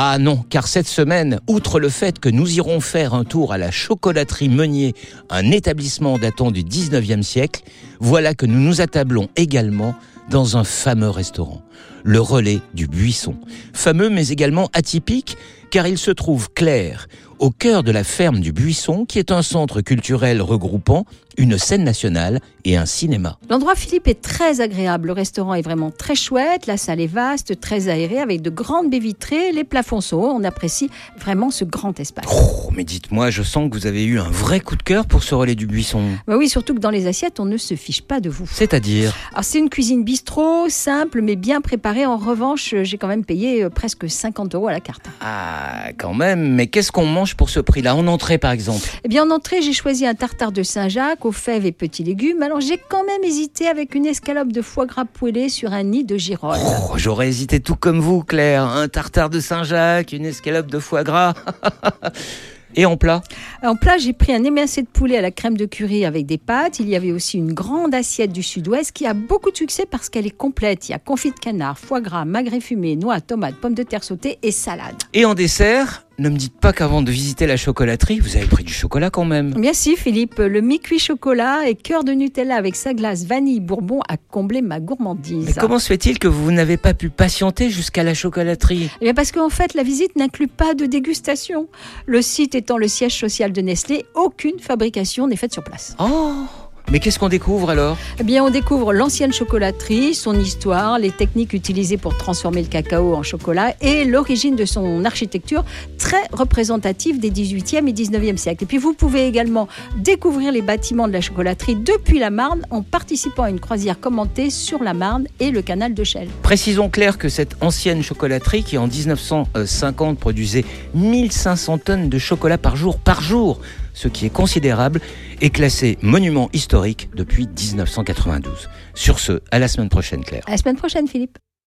Ah non, car cette semaine, outre le fait que nous irons faire un tour à la chocolaterie Meunier, un établissement datant du 19e siècle, voilà que nous nous attablons également dans un fameux restaurant, le Relais du Buisson. Fameux mais également atypique, car il se trouve clair au cœur de la ferme du Buisson, qui est un centre culturel regroupant une scène nationale et un cinéma. L'endroit Philippe est très agréable. Le restaurant est vraiment très chouette. La salle est vaste, très aérée, avec de grandes baies vitrées. Les plafonds sont hauts. On apprécie vraiment ce grand espace. Oh, mais dites-moi, je sens que vous avez eu un vrai coup de cœur pour ce relais du buisson. Bah oui, surtout que dans les assiettes, on ne se fiche pas de vous. C'est-à-dire? Alors c'est une cuisine bistrot, simple mais bien En revanche, j'ai quand même payé euh, presque 50 euros à la carte. Ah, quand même. Mais qu'est-ce qu'on mange pour ce prix-là? En entrée, par exemple Eh bien, en entrée, j'ai choisi un tartare de Saint-Jacques aux fèves et petits légumes. Alors j'ai quand même hésité avec une escalope de foie gras poêlé sur un nid de girolles. Oh, J'aurais hésité tout comme vous, Claire. Un tartare de Saint-Jacques, une escalope de foie gras. Et en plat En plat, j'ai pris un émincé de poulet à la crème de curry avec des pâtes. Il y avait aussi une grande assiette du sud-ouest qui a beaucoup de succès parce qu'elle est complète. Il y a confit de canard, foie gras, magret fumé, noix, tomates, pommes de terre sautées et salade. Et en dessert ne me dites pas qu'avant de visiter la chocolaterie, vous avez pris du chocolat quand même. Bien si, Philippe. Le mi-cuit chocolat et cœur de Nutella avec sa glace vanille bourbon a comblé ma gourmandise. Mais comment se fait-il que vous n'avez pas pu patienter jusqu'à la chocolaterie? Eh bien parce qu'en fait, la visite n'inclut pas de dégustation. Le site étant le siège social de Nestlé, aucune fabrication n'est faite sur place. Oh mais qu'est-ce qu'on découvre alors? Eh bien, on découvre l'ancienne chocolaterie, son histoire, les techniques utilisées pour transformer le cacao en chocolat et l'origine de son architecture très représentative des 18e et 19e siècles. Et puis, vous pouvez également découvrir les bâtiments de la chocolaterie depuis la Marne en participant à une croisière commentée sur la Marne et le canal de Chelles. Précisons clair que cette ancienne chocolaterie qui en 1950 produisait 1500 tonnes de chocolat par jour, par jour, ce qui est considérable, est classé monument historique depuis 1992. Sur ce, à la semaine prochaine Claire. À la semaine prochaine Philippe.